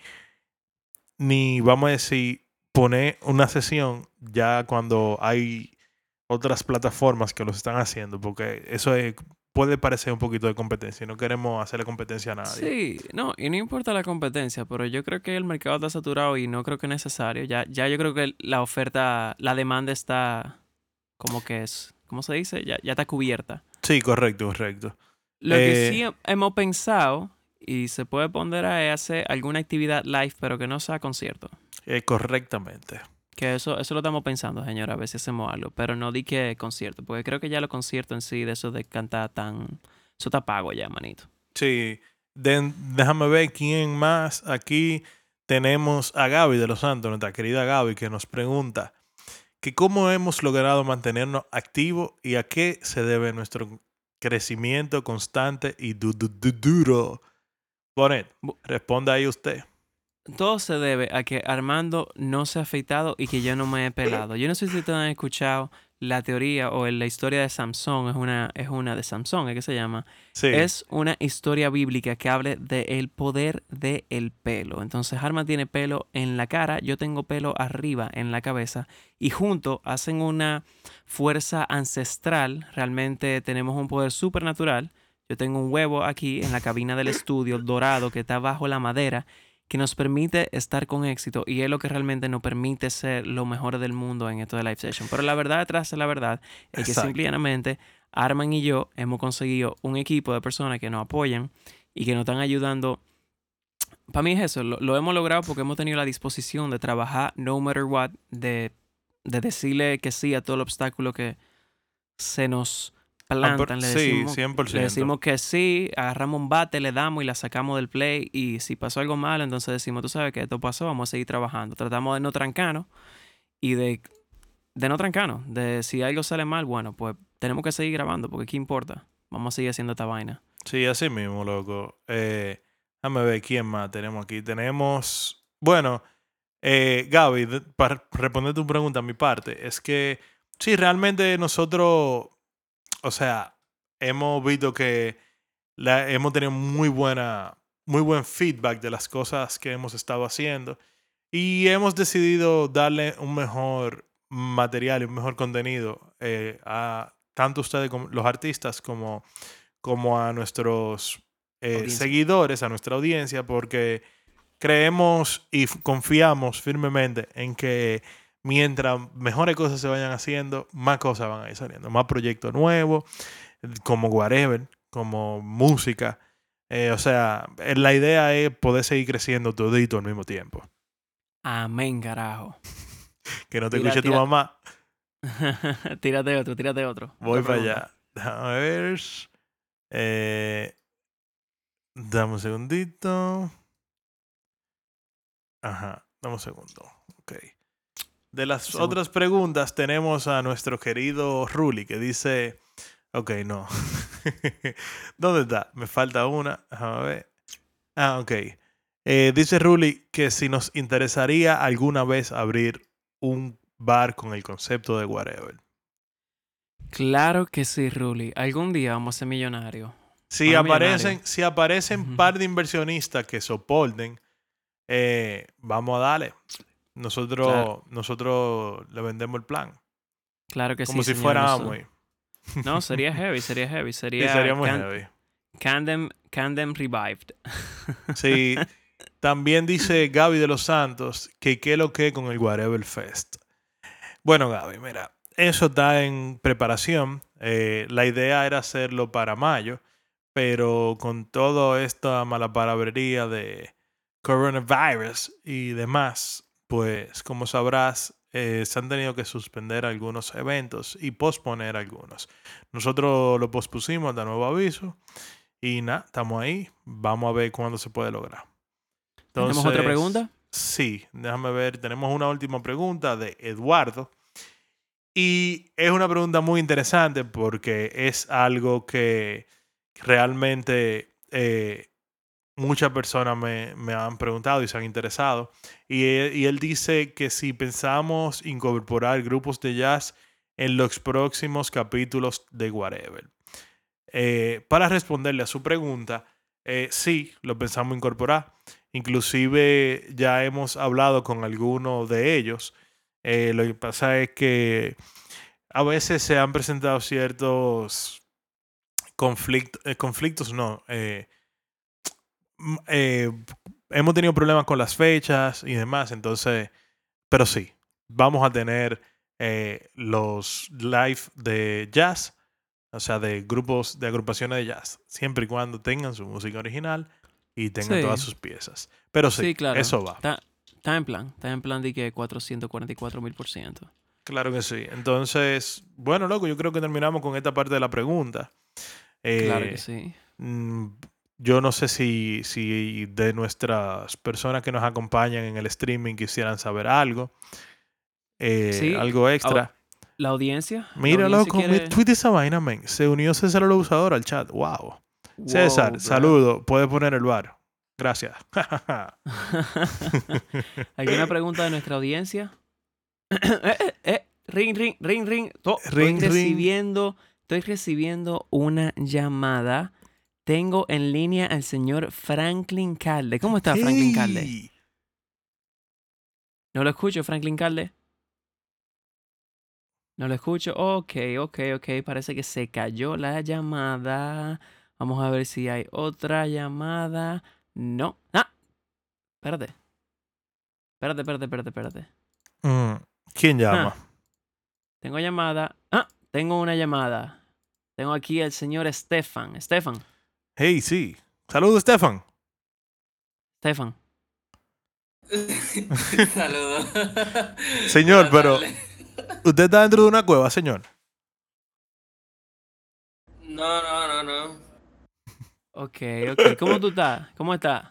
ni vamos a decir poner una sesión ya cuando hay otras plataformas que los están haciendo, porque eso es- puede parecer un poquito de competencia y no queremos hacerle competencia a nadie. Sí, no, y no importa la competencia, pero yo creo que el mercado está saturado y no creo que es necesario. Ya, ya yo creo que la oferta, la demanda está como que es, ¿cómo se dice? Ya, ya está cubierta. Sí, correcto, correcto. Lo Eh, que sí he- hemos pensado y se puede ponderar es hacer alguna actividad live, pero que no sea concierto. Eh, correctamente. Que eso, eso lo estamos pensando, señora, a ver si hacemos algo. Pero no di que concierto, porque creo que ya los conciertos en sí, de eso de cantar tan... Eso está pago ya, manito. Sí, déjame ver quién más. Aquí tenemos a Gaby de los Santos, nuestra querida Gaby, que nos pregunta que cómo hemos logrado mantenernos activos y a qué se debe nuestro crecimiento constante y du- du- du- duro. Bonet, responda ahí usted. Todo se debe a que Armando no se ha afeitado y que yo no me he pelado. Yo no sé si ustedes han escuchado la teoría o la historia de Samson, es una, es una de Samson, ¿es que se llama? Sí, Es una historia bíblica que hable del poder del pelo. Entonces Arma tiene pelo en la cara, yo tengo pelo arriba en la cabeza y juntos hacen una fuerza ancestral. Realmente tenemos un poder supernatural. Yo tengo un huevo aquí en la cabina del estudio dorado que está bajo la madera que nos permite estar con éxito y es lo que realmente nos permite ser lo mejor del mundo en esto de live session. Pero la verdad detrás de la verdad es que Exacto. simple y llanamente Arman y yo hemos conseguido un equipo de personas que nos apoyan y que nos están ayudando. Para mí es eso, lo, lo hemos logrado porque hemos tenido la disposición de trabajar no matter what, de, de decirle que sí a todo el obstáculo que se nos plantan. Le Ah, sí, decimos, 100%. le decimos que sí, agarramos un bate, le damos y la sacamos del play. Y si pasó algo malo, entonces decimos, tú sabes que esto pasó, vamos a seguir trabajando. Tratamos de no trancarnos y de, de no trancarnos. De si algo sale mal, bueno, pues tenemos que seguir grabando porque ¿qué importa? Vamos a seguir haciendo esta vaina. Sí, así mismo, loco. Eh, déjame ver quién más tenemos aquí. Tenemos, bueno, eh, Gaby, para responder tu pregunta a mi parte, es que sí, realmente nosotros, o sea, hemos visto que la, hemos tenido muy buena, muy buen feedback de las cosas que hemos estado haciendo y hemos decidido darle un mejor material y un mejor contenido eh, a tanto ustedes como los artistas como, como a nuestros eh, seguidores, a nuestra audiencia, porque creemos y confiamos firmemente en que mientras mejores cosas se vayan haciendo, más cosas van a ir saliendo, más proyectos nuevos, como whatever, como música. Eh, o sea, eh, la idea es poder seguir creciendo todito al mismo tiempo. Amén, carajo. *laughs* Que no te Tira, escuche tu mamá. *laughs* tírate otro, tírate otro. Voy para allá. Déjame ver. Eh, dame un segundito. Ajá, dame un segundo. Ok. De las otras preguntas tenemos a nuestro querido Ruli que dice, ok, no. *laughs* ¿Dónde está? Me falta una. Déjame ver. Ah, ok. Eh, dice Ruli que si nos interesaría alguna vez abrir un bar con el concepto de whatever. Claro que sí, Ruli. Algún día vamos a ser millonarios. Si aparecen, si aparecen par de inversionistas que soporten, eh, vamos a darle. Nosotros, Claro. nosotros le vendemos el plan. Claro que Como sí. si señor, fuera Amway. No, *laughs* sería heavy, sería heavy. Sería, sería muy Can- heavy. Candem, Candem Revived. Sí. *laughs* También dice Gaby de los Santos que qué lo que con el Whatever Fest. Bueno, Gaby, mira, eso está en preparación. Eh, la idea era hacerlo para mayo, pero con toda esta mala palabrería de coronavirus y demás, pues como sabrás, eh, se han tenido que suspender algunos eventos y posponer algunos. Nosotros lo pospusimos hasta nuevo aviso y nada, estamos ahí. Vamos a ver cuándo se puede lograr. ¿Tenemos otra pregunta? Sí, déjame ver. Tenemos una última pregunta de Eduardo. Y es una pregunta muy interesante porque es algo que realmente eh, muchas personas me, me han preguntado y se han interesado. Y, e- y él dice que si pensamos incorporar grupos de jazz en los próximos capítulos de Whatever. Eh, para responderle a su pregunta, eh, sí, lo pensamos incorporar. Inclusive ya hemos hablado con algunos de ellos. Eh, lo que pasa es que a veces se han presentado ciertos conflictos, conflictos no. eh, eh, hemos tenido problemas con las fechas y demás, entonces, pero sí, vamos a tener eh, los live de jazz, o sea, de grupos, de agrupaciones de jazz, siempre y cuando tengan su música original y tengan Sí. todas sus piezas. Pero sí, Sí, claro. eso va. Está, está en plan. Está en plan de que 444 mil por ciento. Claro que sí. Entonces, bueno, loco, yo creo que terminamos con esta parte de la pregunta. Claro Eh, que sí. Yo no sé si, si de nuestras personas que nos acompañan en el streaming quisieran saber algo. eh, Sí, algo extra. La audiencia. audiencia loco, quiere- tweet esa vaina, men. Se unió César el abusador al chat. Wow. César, bro. saludo. Puedes poner el bar. Gracias. *laughs* ¿Alguna pregunta de nuestra audiencia? *coughs* eh, eh, ring, ring, ring, ring. To- Ring, estoy ring. recibiendo, estoy recibiendo una llamada. Tengo en línea al señor Franklin Calde. ¿Cómo está Franklin Calde? No lo escucho, Franklin Calde. No lo escucho. Ok, ok, ok. Parece que se cayó la llamada. Vamos a ver si hay otra llamada. No. Ah. Espérate. Espérate, espérate, espérate, espérate. Mm, ¿Quién llama? Tengo llamada. Ah, tengo una llamada. Tengo aquí al señor Estefan. Estefan. Hey, sí. Saludos, Stefan. Estefan. *laughs* Saludos. *laughs* Señor, pero-. ¿Usted está dentro de una cueva, señor? No, no, no, no. Ok, ok. ¿Cómo tú estás? ¿Cómo estás?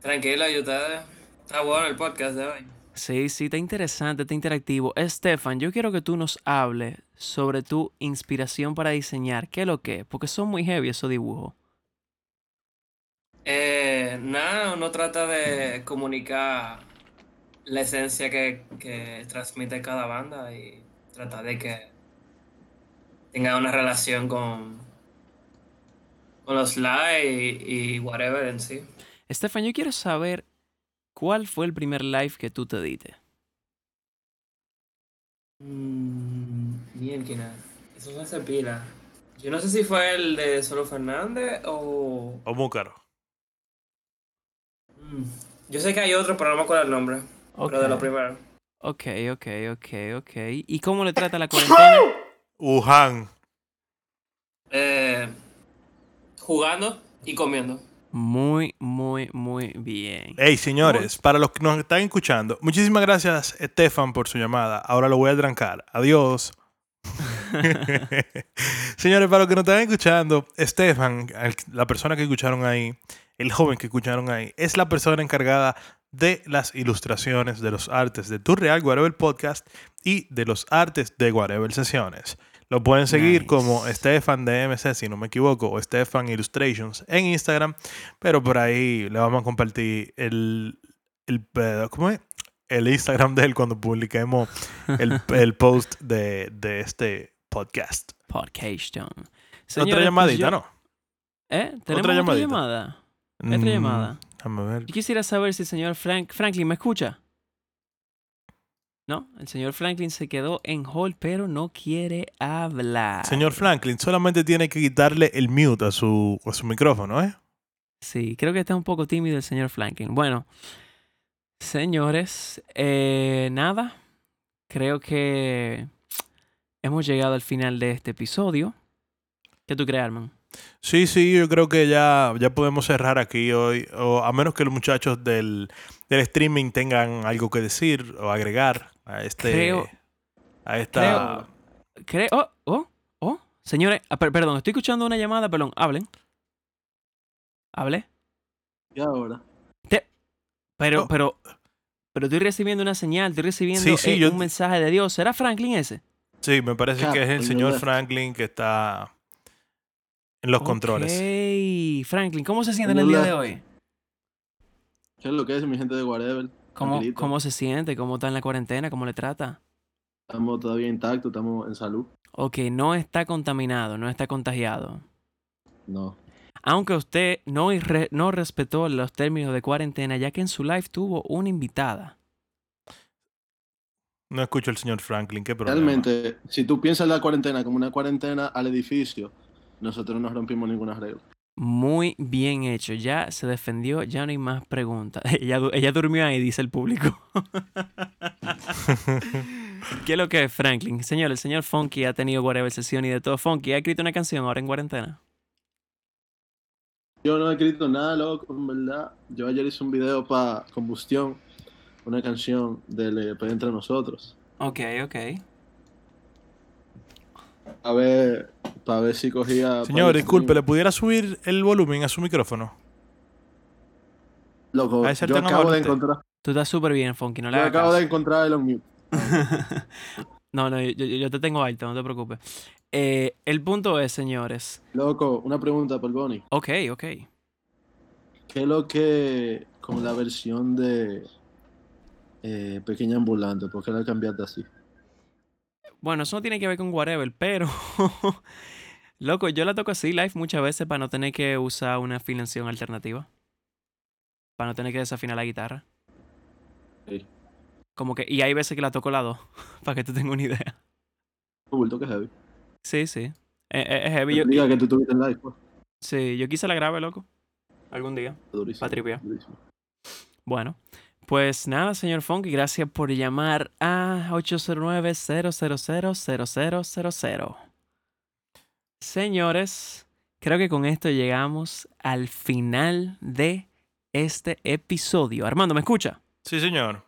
Tranquilo, ¿y ustedes? Está bueno el podcast de hoy. Sí, sí, está interesante, está interactivo. Estefan, yo quiero que tú nos hables sobre tu inspiración para diseñar. ¿Qué es lo que? es? Porque son muy heavy esos dibujos. Eh, nada, uno trata de comunicar la esencia que, que transmite cada banda y tratar de que tenga una relación con, con los live y, y whatever en sí. Estefan, yo quiero saber cuál fue el primer live que tú te diste. Mm, Mierda, eso fue hace pila. Yo no sé si fue el de Solo Fernández o... O Múcaro. Mm, Yo sé que hay otro, pero no me acuerdo el nombre. Pero de lo Ok. primero. Ok, ok, ok, ok. ¿Y cómo le trata la cuarentena? Wuhan. Eh, jugando y comiendo. Muy, muy, muy bien. Hey, señores, para los que nos están escuchando, muchísimas gracias, Estefan, por su llamada. Ahora lo voy a trancar. Adiós. *laughs* *laughs* señores, para los que nos están escuchando, Estefan, la persona que escucharon ahí, el joven que escucharon ahí, es la persona encargada de las ilustraciones, de los artes de Tu Real Guarebel Podcast y de los artes de Guarebel Sesiones. Lo pueden seguir Nice. como Stefan DMC, si no me equivoco, o Stefan Illustrations en Instagram, pero por ahí le vamos a compartir el, el pedo- ¿cómo es? El Instagram de él cuando publiquemos el, *laughs* el post de, de este podcast. Podcast. Otra llamadita, pues yo- ¿no? ¿Eh? ¿Tenemos Otra otra, llamadita. llamada? Otra Mm, llamada. Déjame ver. Yo quisiera saber si el señor Frank, Franklin me escucha. No, el señor Franklin se quedó en hold, pero no quiere hablar. Señor Franklin, solamente tiene que quitarle el mute a su, a su micrófono, ¿eh? Sí, creo que está un poco tímido el señor Franklin. Bueno, señores, eh, nada. Creo que hemos llegado al final de este episodio. ¿Qué tú crees, Arman? Sí, sí, yo creo que ya, ya podemos cerrar aquí hoy, o a menos que los muchachos del, del streaming tengan algo que decir o agregar a este... Creo- a esta... Creo. Oh, oh, oh. Señores, ah, per- perdón, estoy escuchando una llamada, perdón, hablen. Hable. ¿Y ahora? Pero, Oh. pero, pero estoy recibiendo una señal, estoy recibiendo Sí, sí, eh, yo- un mensaje de Dios. ¿Será Franklin ese? Sí, me parece Cap, que es el señor left. Franklin que está en los controles. Ok, Franklin, ¿cómo se siente en el día de hoy? ¿Qué es lo que es mi gente de Whatever? ¿Cómo. ¿Cómo se siente? ¿Cómo está en la cuarentena? ¿Cómo le trata? Estamos todavía intactos, estamos en salud. Ok, no está contaminado, no está contagiado. No. Aunque usted no, irre- no respetó los términos de cuarentena, ya que en su live tuvo una invitada. No escucho al señor Franklin, qué problema. Realmente, si tú piensas la cuarentena como una cuarentena al edificio, nosotros no rompimos ninguna regla. Muy bien hecho. Ya se defendió, ya no hay más preguntas. *laughs* Ella, du- ella durmió ahí, dice el público. *laughs* ¿Qué es lo que es Franklin? Señor, el señor Funky ha tenido whatever sesión y de todo. Funky ha escrito una canción ahora en cuarentena. Yo no he escrito nada, loco, en verdad. Yo ayer hice un video para Combustión, una canción del EP Entre Nosotros. Ok, ok. A ver, para ver si cogía... Señor, disculpe, ¿le pudiera subir el volumen a su micrófono? Loco, a yo acabo amable de encontrar... Tú estás súper bien, Funky, no le Yo hagas acabo caso. de encontrar el on mute. *laughs* no, no, yo, yo- yo te tengo alto, no te preocupes. Eh, el punto es, señores. Loco, una pregunta por Bonnie. Ok, ok. ¿Qué es lo que con la versión de eh, Pequeña Ambulante? ¿Por qué la cambiaste así? Bueno, eso no tiene que ver con whatever, pero. *laughs* Loco, yo la toco así live muchas veces para no tener que usar una afinación alternativa. Para no tener que desafinar la guitarra. Sí. Como que. Y hay veces que la toco la dos. *laughs* para que tú tengas una idea. Bulto que heavy. Sí, sí. Es heavy. Yo, Diga que tú tuviste en live, pues. sí, yo quise la grabe, loco. Algún día. Durísimo. Pa' tripear. durísimo. Bueno, pues nada, señor Funky, gracias por llamar a 809-000-0000. Señores, creo que con esto llegamos al final de este episodio. Armando, ¿me escucha? Sí, señor.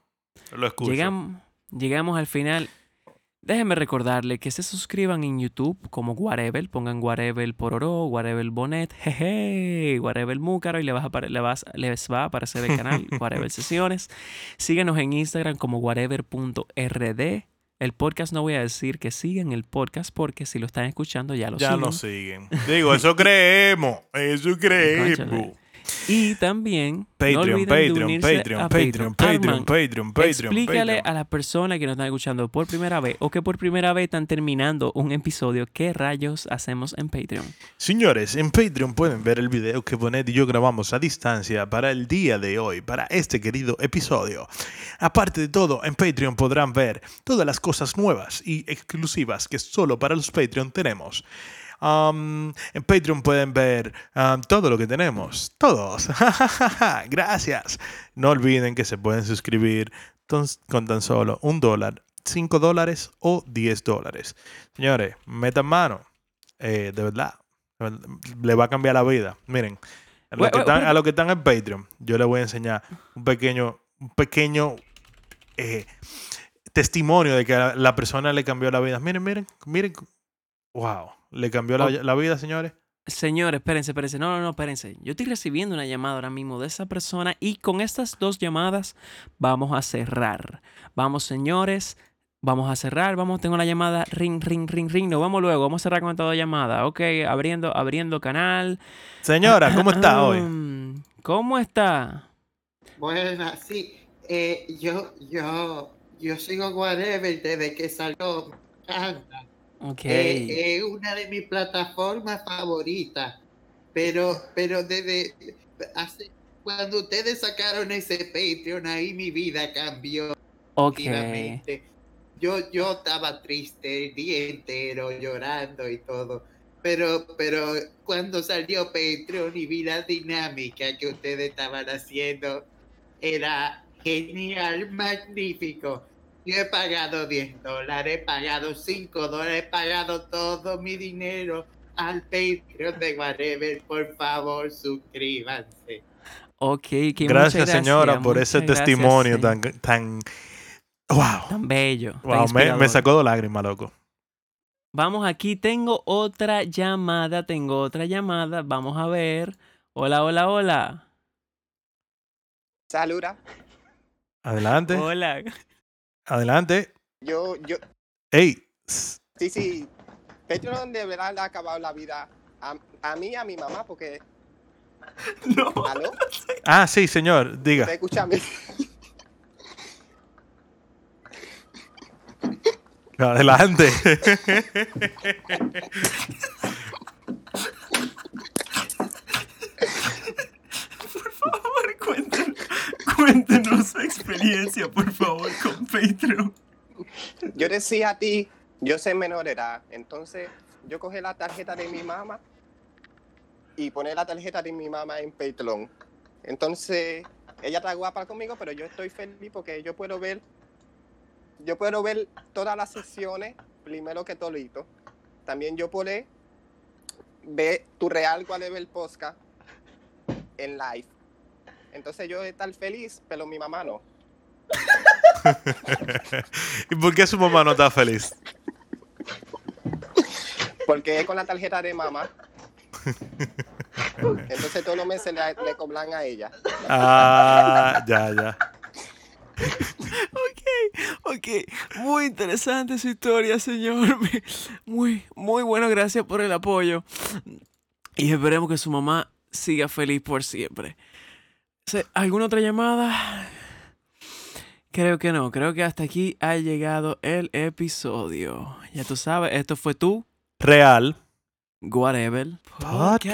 Lo escucho. Llegam- llegamos al final. Déjenme recordarle que se suscriban en YouTube como Guarebel, pongan Guarebel Pororó, Guarebel Bonet, jeje, Guarebel Múcaro y le vas a le vas- les va a aparecer el canal *laughs* Guarebel Sesiones. Síganos en Instagram como guarever.rd. El podcast no voy a decir que sigan el podcast porque si lo están escuchando ya lo ya siguen. nos siguen. Digo, eso *laughs* creemos. Eso creemos. Y también no Patreon, olviden de Patreon, unirse Patreon, a Patreon, Patreon, Arman, Patreon, Patreon, Explícale Patreon. a las personas que nos están escuchando por primera vez o que por primera vez están terminando un episodio qué rayos hacemos en Patreon. Señores, en Patreon pueden ver el video que Bonet y yo grabamos a distancia para el día de hoy, para este querido episodio. Aparte de todo, en Patreon podrán ver todas las cosas nuevas y exclusivas que solo para los Patreon tenemos. Um, en Patreon pueden ver um, todo lo que tenemos. Todos. *laughs* Gracias. No olviden que se pueden suscribir con tan solo un dólar, cinco dólares o diez dólares. Señores, metan mano. Eh, de verdad. Le va a cambiar la vida. Miren, a los Wait, que wait, están, wait. a los que están en Patreon, yo les voy a enseñar un pequeño, un pequeño eh, testimonio de que a la persona le cambió la vida. Miren, miren, miren. Wow, le cambió la, la vida, señores. Señores, espérense, espérense. No, no, no, espérense. Yo estoy recibiendo una llamada ahora mismo de esa persona y con estas dos llamadas vamos a cerrar. Vamos, señores. Vamos a cerrar. Vamos, tengo la llamada. Ring, ring, ring, ring. Nos vemos luego. Vamos a cerrar con esta llamada. Ok, abriendo, abriendo canal. Señora, *laughs* ¿cómo está hoy? Mm, ¿Cómo está? Bueno, sí, eh, yo, yo, yo sigo Whatever desde que salió. Me Eh, es una de mis plataformas favoritas. Pero, pero desde hace, cuando ustedes sacaron ese Patreon, ahí mi vida cambió. ok. definitivamente. Yo, yo estaba triste el día entero, llorando y todo. Pero, pero cuando salió Patreon y vi la dinámica que ustedes estaban haciendo, era genial, magnífico. Yo he pagado 10 dólares, he pagado 5 dólares, he pagado todo mi dinero al Patreon de Whatever. Por favor, suscríbanse. Ok, que muchas Gracias, señora, por ese gracias, testimonio sí. tan, tan. ¡Wow! Tan bello. tan wow me, sacó de lágrimas, loco. Vamos aquí, tengo otra llamada, tengo otra llamada. Vamos a ver. Hola, hola, hola. Saluda. Adelante. Hola. Adelante. Yo, yo, Ey. sí, sí. Patreon de verdad le ha acabado la vida a, a mí y a mi mamá porque. *laughs* No. ¿Aló? Ah, sí, señor. Diga. ¿Me escúchame? Adelante. *laughs* Por favor, cuéntenos, cuéntenos su experiencia, por favor, con Patreon. Yo decía a ti, yo soy menor edad. Entonces, yo cogí la tarjeta de mi mamá y poner la tarjeta de mi mamá en Patreon. Entonces, ella está guapa conmigo, pero yo estoy feliz porque yo puedo ver, yo puedo ver todas las sesiones primero que todito. También yo puedo ver tu real cuál es el podcast en live. Entonces yo estar feliz, pero mi mamá no. *laughs* ¿Y por qué su mamá no está feliz? Porque es con la tarjeta de mamá. Entonces todos los meses le, le cobran a ella. Ah, ya, ya. Ok, ok. Muy interesante su historia, señor. *laughs* Muy, muy bueno. Gracias por el apoyo. Y esperemos que su mamá siga feliz por siempre. ¿Alguna otra llamada? Creo que no. Creo que hasta aquí ha llegado el episodio. Ya tú sabes, esto fue tú, Real. Whatever. Podcast.